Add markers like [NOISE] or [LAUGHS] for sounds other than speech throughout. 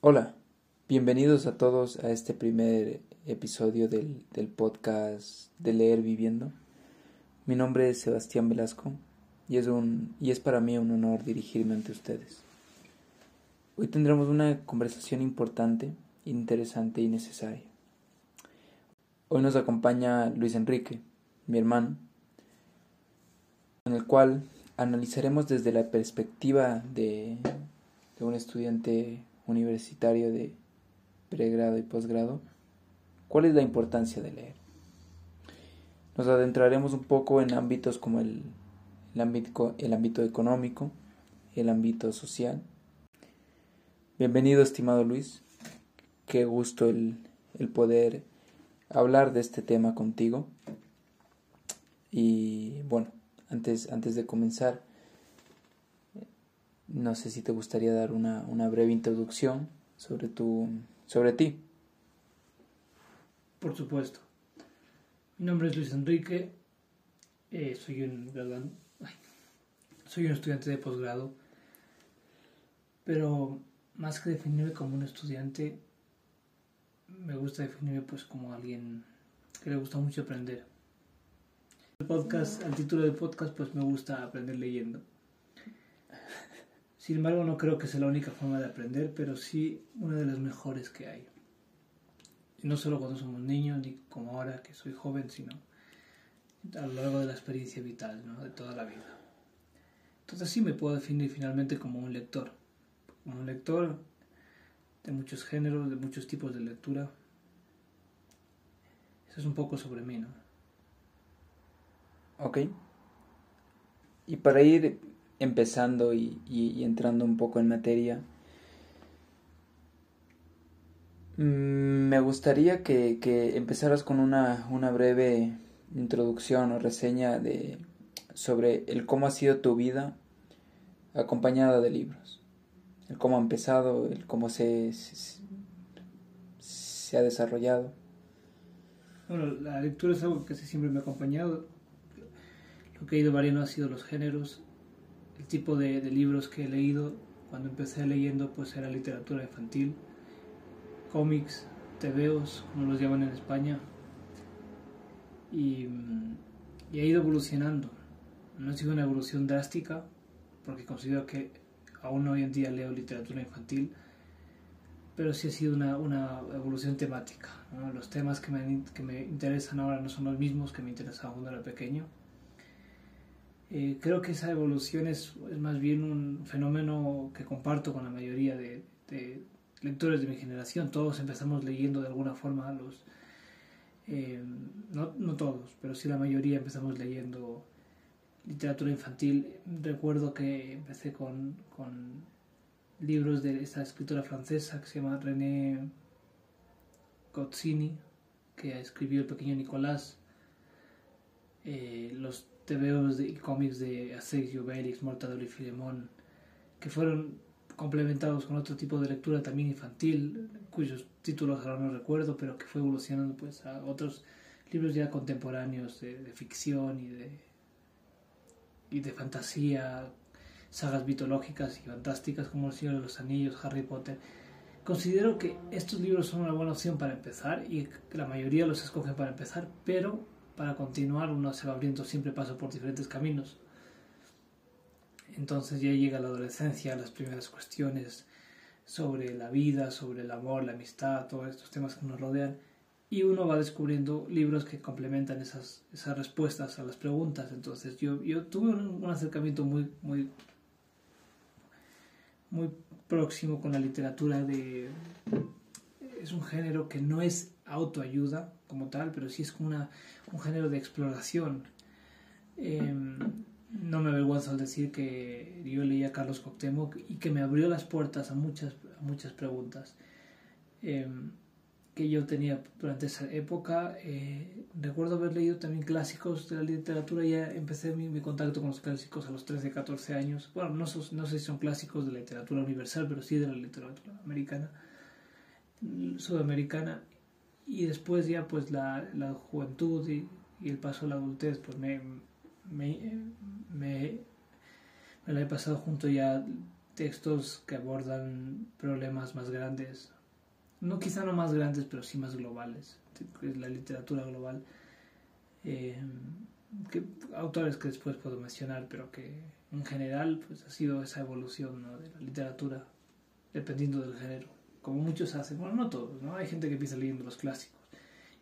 Hola, bienvenidos a todos a este primer episodio del, podcast de Leer Viviendo. Mi nombre es Sebastián Velasco y es, un, y es para mí un honor dirigirme ante ustedes. Hoy tendremos una conversación importante, interesante y necesaria. Hoy nos acompaña Luis Enrique, mi hermano, en el cual analizaremos desde la perspectiva de, de un estudiante universitario de pregrado y posgrado, ¿cuál es la importancia de leer? Nos adentraremos un poco en ámbitos como el, ámbito, el ámbito económico, el ámbito social. Bienvenido, estimado Luis. Qué gusto el, el poder hablar de este tema contigo. Y bueno, antes, antes de comenzar, no sé si te gustaría dar una, una breve introducción sobre, tu, sobre ti. Por supuesto. Mi nombre es Luis Enrique. Eh, soy un soy un estudiante de posgrado. Pero más que definirme como un estudiante, me gusta definirme pues como alguien que le gusta mucho aprender. El podcast, el título del podcast, pues me gusta aprender leyendo. Sin embargo, no creo que sea la única forma de aprender, pero sí una de las mejores que hay. Y no solo cuando somos niños, ni como ahora que soy joven, sino a lo largo de la experiencia vital, ¿no? de toda la vida. Entonces sí me puedo definir finalmente como un lector. Como un lector de muchos géneros, de muchos tipos de lectura. Eso es un poco sobre mí, ¿no? Ok. Y para ir empezando y, entrando un poco en materia, mm, me gustaría que, empezaras con una, breve introducción o reseña de, sobre el cómo ha sido tu vida acompañada de libros. El cómo ha empezado, el cómo se, se, se ha desarrollado. Bueno, la lectura es algo que siempre me ha acompañado. Lo que ha ido variando ha sido los géneros, el tipo de, libros que he leído. Cuando empecé leyendo pues era literatura infantil, cómics, tebeos, como los llaman en España. Y, y ha ido evolucionando. No ha sido una evolución drástica, porque considero que aún hoy en día leo literatura infantil, pero sí ha sido una, una evolución temática. Los temas que me, que me interesan ahora no son los mismos que me interesaban cuando era pequeño eh, creo que esa evolución es, más bien un fenómeno que comparto con la mayoría de, lectores de mi generación. Todos empezamos leyendo de alguna forma los... Eh, no, no, todos, pero sí la mayoría empezamos leyendo literatura infantil. Recuerdo que empecé con, con libros de esta escritora francesa que se llama René Goscinny, que escribió El pequeño Nicolás. Eh, los TVOs y cómics de Asterix y Obelix, Mortadelo y Filemón, que fueron complementados con otro tipo de lectura también infantil, cuyos títulos ahora no recuerdo, pero que fue evolucionando pues a otros libros ya contemporáneos de, ficción y de, y de fantasía, sagas mitológicas y fantásticas como El Señor de los Anillos, Harry Potter. Considero que estos libros son una buena opción para empezar y la mayoría los escogen para empezar, pero para continuar uno se va abriendo, siempre pasa por diferentes caminos. Entonces ya llega la adolescencia, las primeras cuestiones sobre la vida, sobre el amor, la amistad, todos estos temas que nos rodean, y uno va descubriendo libros que complementan esas, esas respuestas a las preguntas. Entonces yo, yo tuve un, un acercamiento muy, muy, muy próximo con la literatura de... Es un género que no es autoayuda como tal, pero sí es como una, un género de exploración. Em, no me avergüenzo al decir que yo leí a Carlos Coctemoc y que me abrió las puertas a muchas, muchas preguntas em, que yo tenía durante esa época. Eh, recuerdo haber leído también clásicos de la literatura, ya empecé mi, mi, contacto con los clásicos a los 13, 14 años. Bueno, no, no sé si son clásicos de la literatura universal, pero sí de la literatura americana, sudamericana y después ya pues la, la juventud y, y, el paso a la adultez pues me, me, me, la he pasado junto ya textos que abordan problemas más grandes, no quizá no más grandes, pero sí más globales, la literatura global, que, autores que después puedo mencionar, pero que en general pues ha sido esa evolución de la literatura, dependiendo del género, como muchos hacen, bueno, no todos, ¿no? hay gente que empieza leyendo los clásicos,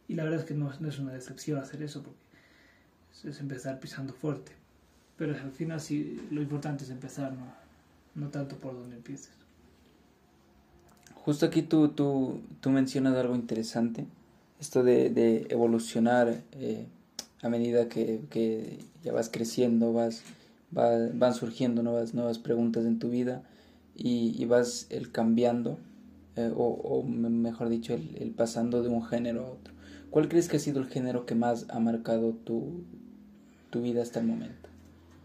y la verdad es que no, es una decepción hacer eso, porque es, empezar pisando fuerte, pero al final sí, lo importante es empezar, no, no tanto por donde empieces. Justo aquí tú, tú, tú mencionas algo interesante, esto de, evolucionar eh, a medida que, que, ya vas creciendo, vas, van surgiendo nuevas, nuevas preguntas en tu vida y, y vas el cambiando, eh, o, mejor dicho, el, el, pasando de un género a otro. ¿Cuál crees que ha sido el género que más ha marcado tu, tu vida hasta el momento?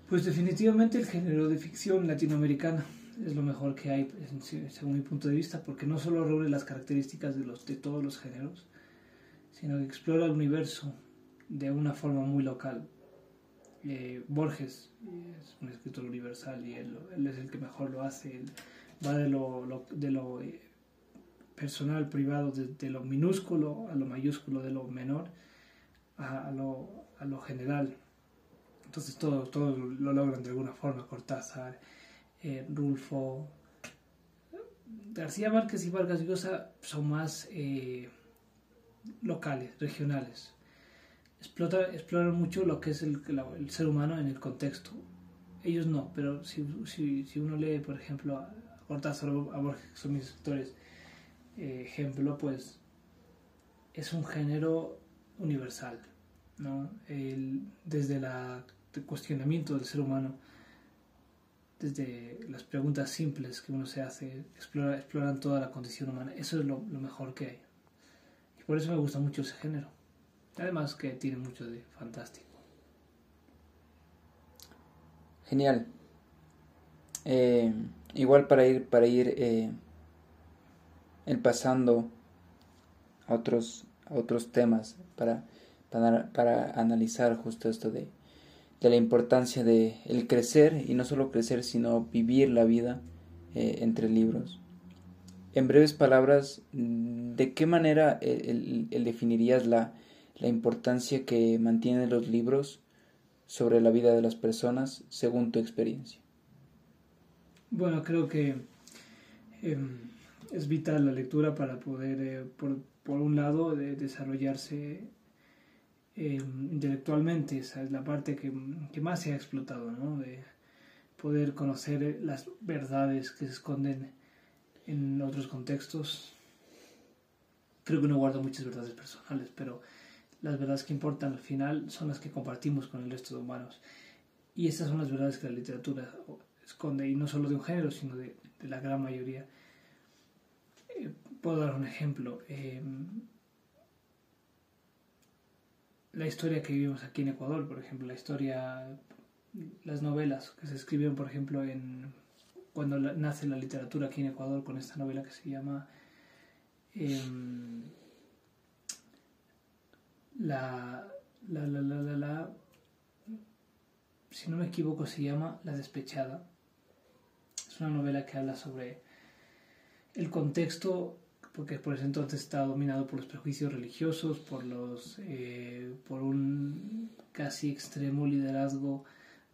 Pues definitivamente el género de ficción latinoamericana es lo mejor que hay según mi punto de vista porque no solo reúne las características de, los, de todos los géneros, sino que explora el universo de una forma muy local. Eh, Borges es un escritor universal y él, él, es el que mejor lo hace, va de lo, lo de lo eh, personal, privado, de, lo minúsculo a lo mayúsculo, de lo menor a, lo, a lo general. Entonces todo, todo lo logran de alguna forma, Cortázar, eh, Rulfo, García Márquez y Vargas Llosa son más eh, locales, regionales. Explota, exploran mucho lo que es el, el, ser humano en el contexto. Ellos no, pero si, si, si uno lee, por ejemplo, a Cortázar o a Borges, que son mis ejemplo, pues es un género universal, ¿no? El, desde la de cuestionamiento del ser humano, desde las preguntas simples que uno se hace, explora, exploran toda la condición humana. Eso es lo, lo, mejor que hay. Y por eso me gusta mucho ese género. Además que tiene mucho de fantástico. Genial. Eh, igual para ir, para ir eh, el pasando a otros, a otros temas, para, para, para analizar justo esto de de la importancia de el crecer y no solo crecer sino vivir la vida eh, entre libros. En breves palabras, ¿de qué manera el, el, definirías la, la, importancia que mantienen los libros sobre la vida de las personas según tu experiencia? Bueno, creo que eh, es vital la lectura para poder, eh, por, por, un lado, de desarrollarse eh, intelectualmente, esa es la parte que, que, más se ha explotado, ¿no? de poder conocer las verdades que se esconden en otros contextos. Creo que no guardo muchas verdades personales, pero las verdades que importan al final son las que compartimos con el resto de humanos. Y esas son las verdades que la literatura esconde, y no solo de un género, sino de, de la gran mayoría. Puedo dar un ejemplo. Eh, la historia que vivimos aquí en Ecuador, por ejemplo, la historia, las novelas que se escribieron, por ejemplo, en cuando nace la literatura aquí en Ecuador con esta novela que se llama la, la, la, la, la, la, si no me equivoco, se llama La despechada. Es una novela que habla sobre el contexto porque por ese entonces estaba dominado por los prejuicios religiosos, por, los, eh, por un casi extremo liderazgo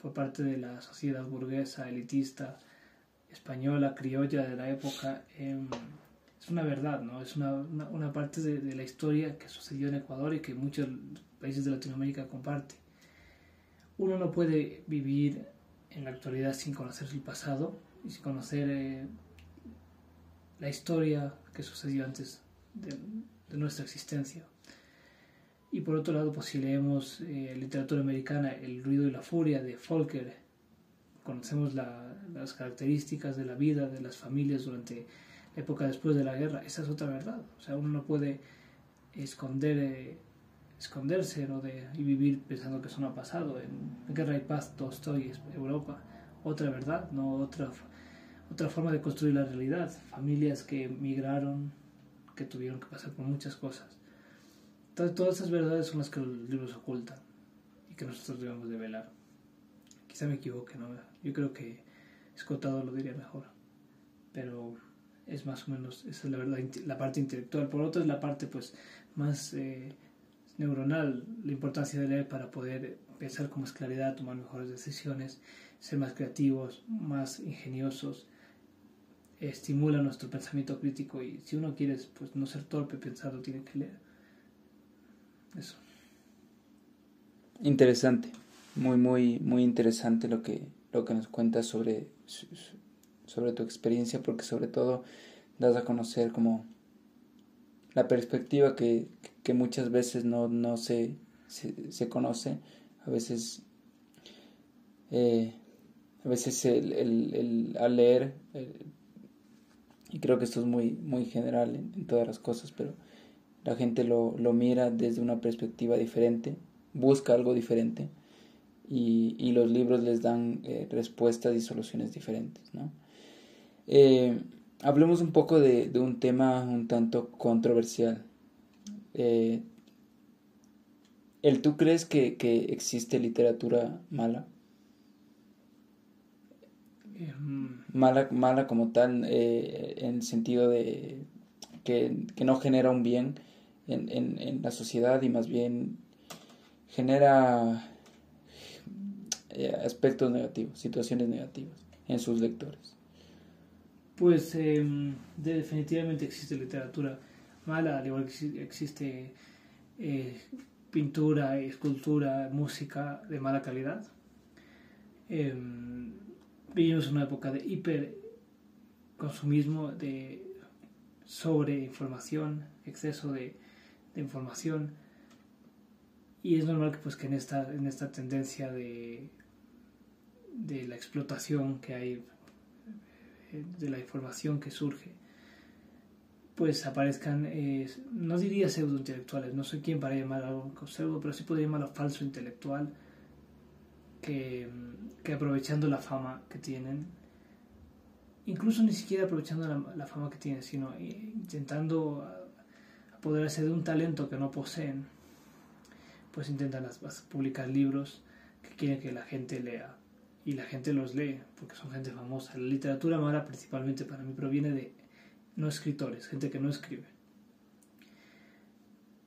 por parte de la sociedad burguesa, elitista, española, criolla de la época. Eh, es una verdad, ¿no? Es una, una, una parte de, de, la historia que sucedió en Ecuador y que muchos países de Latinoamérica comparten. Uno no puede vivir en la actualidad sin conocer el pasado y sin conocer eh, la historia que sucedió antes de, de, nuestra existencia. Y por otro lado, pues si leemos eh, literatura americana, El ruido y la furia de Folker, conocemos la, las características de la vida de las familias durante la época después de la guerra, esa es otra verdad. O sea, uno no puede esconder, eh, esconderse ¿no? de, y vivir pensando que eso no ha pasado. En Guerra y Paz, Tolstoy, Europa, otra verdad, no otra otra forma de construir la realidad. Familias que migraron, que tuvieron que pasar por muchas cosas. Entonces, todas esas verdades son las que los libros ocultan y que nosotros debemos de velar. Quizá me equivoque, ¿no? Yo creo que Escotado lo diría mejor. pero es más o menos, esa es la verdad, la parte intelectual. Por otro es la parte pues más eh, neuronal, la importancia de leer para poder pensar con más claridad, tomar mejores decisiones, ser más creativos, más ingeniosos, estimula nuestro pensamiento crítico y si uno quiere pues no ser torpe pensando tiene que leer. Eso. Interesante, muy muy muy interesante lo que lo que nos cuentas sobre sobre tu experiencia porque sobre todo das a conocer como la perspectiva que, que muchas veces no, no se, se, conoce, a veces, eh, a veces el, el, el, al leer, eh, y creo que esto es muy, muy general en, todas las cosas, pero la gente lo, lo, mira desde una perspectiva diferente, busca algo diferente, y, y los libros les dan eh, respuestas y soluciones diferentes, ¿no? hablemos un poco de, de, un tema un tanto controversial. Eh, ¿El tú crees que, que existe literatura mala? Mala, mala como tal, eh, en el sentido de que, que, no genera un bien en, en, en, la sociedad y más bien genera eh, aspectos negativos, situaciones negativas en sus lectores. Pues em, definitivamente existe literatura mala, al igual que existe eh, pintura, escultura, música de mala calidad. Em, vivimos en una época de hiperconsumismo, de sobreinformación, exceso de, información. Y es normal que, pues, que en, esta, en esta tendencia de, de la explotación que hay eh, de la información que surge, pues aparezcan, eh, no diría pseudo intelectuales, no soy quien para llamar algo pseudo, pero sí podría llamarlo falso intelectual, que, que, aprovechando la fama que tienen, incluso ni siquiera aprovechando la, fama que tienen, sino eh, intentando apoderarse de un talento que no poseen, pues intentan publicar libros que quieren que la gente lea y la gente los lee porque son gente famosa. La literatura mala principalmente para mí proviene de no escritores, gente que no escribe.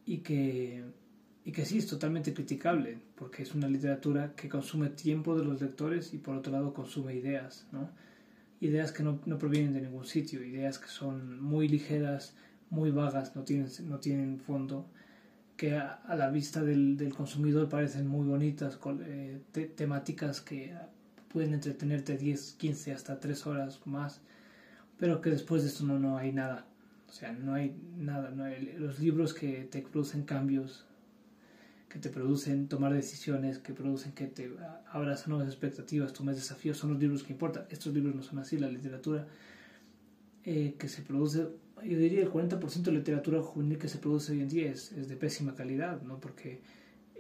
Y que, y que sí es totalmente criticable porque es una literatura que consume tiempo de los lectores y por otro lado consume ideas, ¿no? Ideas que no, no provienen de ningún sitio, ideas que son muy ligeras, muy vagas, no tienen, no tienen fondo, que a, la vista del, del, consumidor parecen muy bonitas, con, eh, temáticas que pueden entretenerte 10, 15, hasta 3 horas más, pero que después de esto no, no hay nada. O sea, no hay nada. No los libros que te producen cambios, que te producen tomar decisiones, que producen que te abras nuevas expectativas, tomes desafíos, son los libros que importan. Estos libros no son así. La literatura eh, que se produce, yo diría el 40% de literatura juvenil que se produce hoy en día es, es de pésima calidad, ¿no? Porque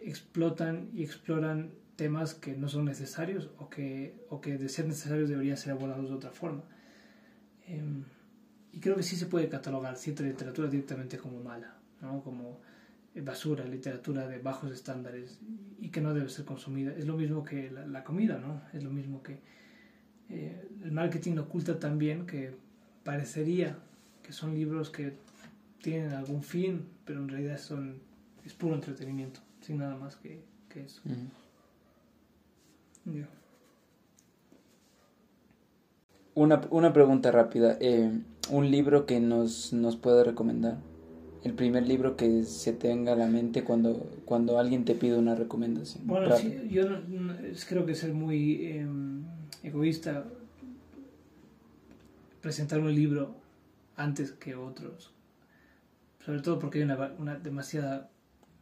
explotan y exploran temas que no son necesarios o que, o que de ser necesarios deberían ser abordados de otra forma. Em, y creo que sí se puede catalogar cierta literatura directamente como mala, ¿no? como basura, literatura de bajos estándares y que no debe ser consumida. Es lo mismo que la, comida, ¿no? Es lo mismo que eh, el marketing oculta también que parecería que son libros que tienen algún fin, pero en realidad son es puro entretenimiento, sin nada más que, que eso. Una, una, pregunta rápida. Eh, ¿Un libro que nos, nos pueda recomendar? El primer libro que se tenga a la mente cuando, cuando alguien te pide una recomendación. Bueno, sí, yo creo que ser muy em, egoísta presentar un libro antes que otros. Sobre todo porque hay una, una demasiada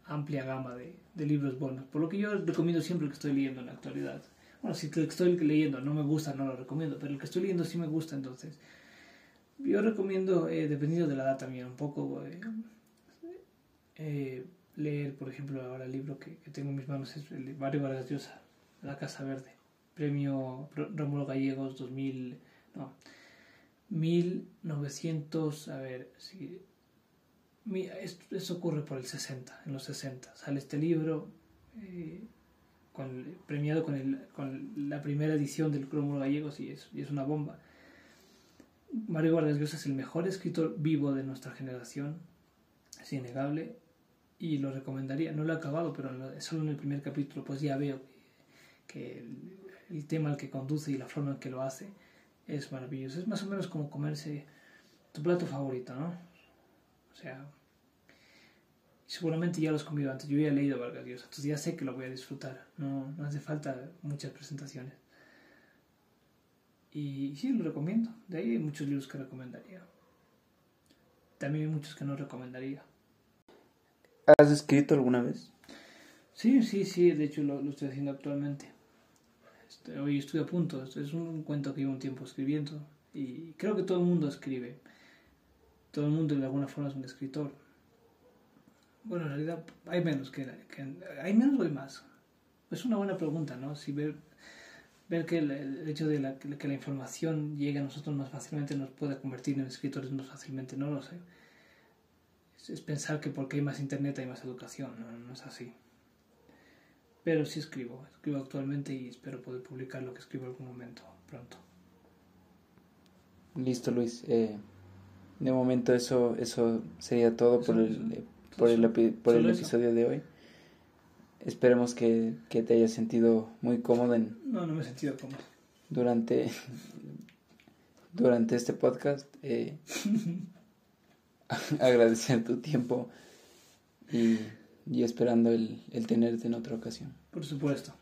amplia gama de, de, libros buenos. Por lo que yo recomiendo siempre el que estoy leyendo en la actualidad. Bueno, si el que estoy leyendo no me gusta, no lo recomiendo, pero el que estoy leyendo sí me gusta, entonces. Yo recomiendo, eh, dependiendo de la edad también, un poco eh, eh, leer, por ejemplo, ahora el libro que, tengo en mis manos es el de Mario Vargas La Casa Verde, premio Rómulo Gallegos 2000, no, 1900, a ver, si esto, ocurre por el 60, en los 60. Sale este libro, eh, premiado con, el, con, la primera edición del Crómulo Gallegos y es, y es una bomba. Mario Vargas Llosa es el mejor escritor vivo de nuestra generación, es innegable, y lo recomendaría. No lo he acabado, pero solo en el primer capítulo pues ya veo que, el, tema al que conduce y la forma en que lo hace es maravilloso. Es más o menos como comerse tu plato favorito, ¿no? O sea, seguramente ya lo has comido antes. Yo ya he leído Vargas Llosa, entonces ya sé que lo voy a disfrutar. No hace falta muchas presentaciones. Y sí, lo recomiendo. De ahí hay muchos libros que recomendaría. También hay muchos que no recomendaría. ¿Has escrito alguna vez? Sí, sí, sí, de hecho lo, estoy haciendo actualmente. Este, hoy estoy a punto, es un cuento que llevo un tiempo escribiendo y creo que todo el mundo escribe. Todo el mundo de alguna forma es un escritor. Bueno, en realidad hay menos que, hay menos o hay más. Es una buena pregunta, ¿no? Si ver, ver que el, hecho de la, que la información llegue a nosotros más fácilmente nos puede convertir en escritores más fácilmente, no lo sé es pensar que porque hay más internet hay más educación, no, es así. Pero sí escribo, escribo actualmente y espero poder publicar lo que escribo en algún momento pronto. Listo, Luis. Eh, de momento eso, eso sería todo por el, por el, por el episodio de hoy. Esperemos que, que, te hayas sentido muy cómodo en... No, no me he sentido cómodo. Durante, durante este podcast. Eh, [LAUGHS] agradecer tu tiempo y, y esperando el, el tenerte en otra ocasión. Por supuesto.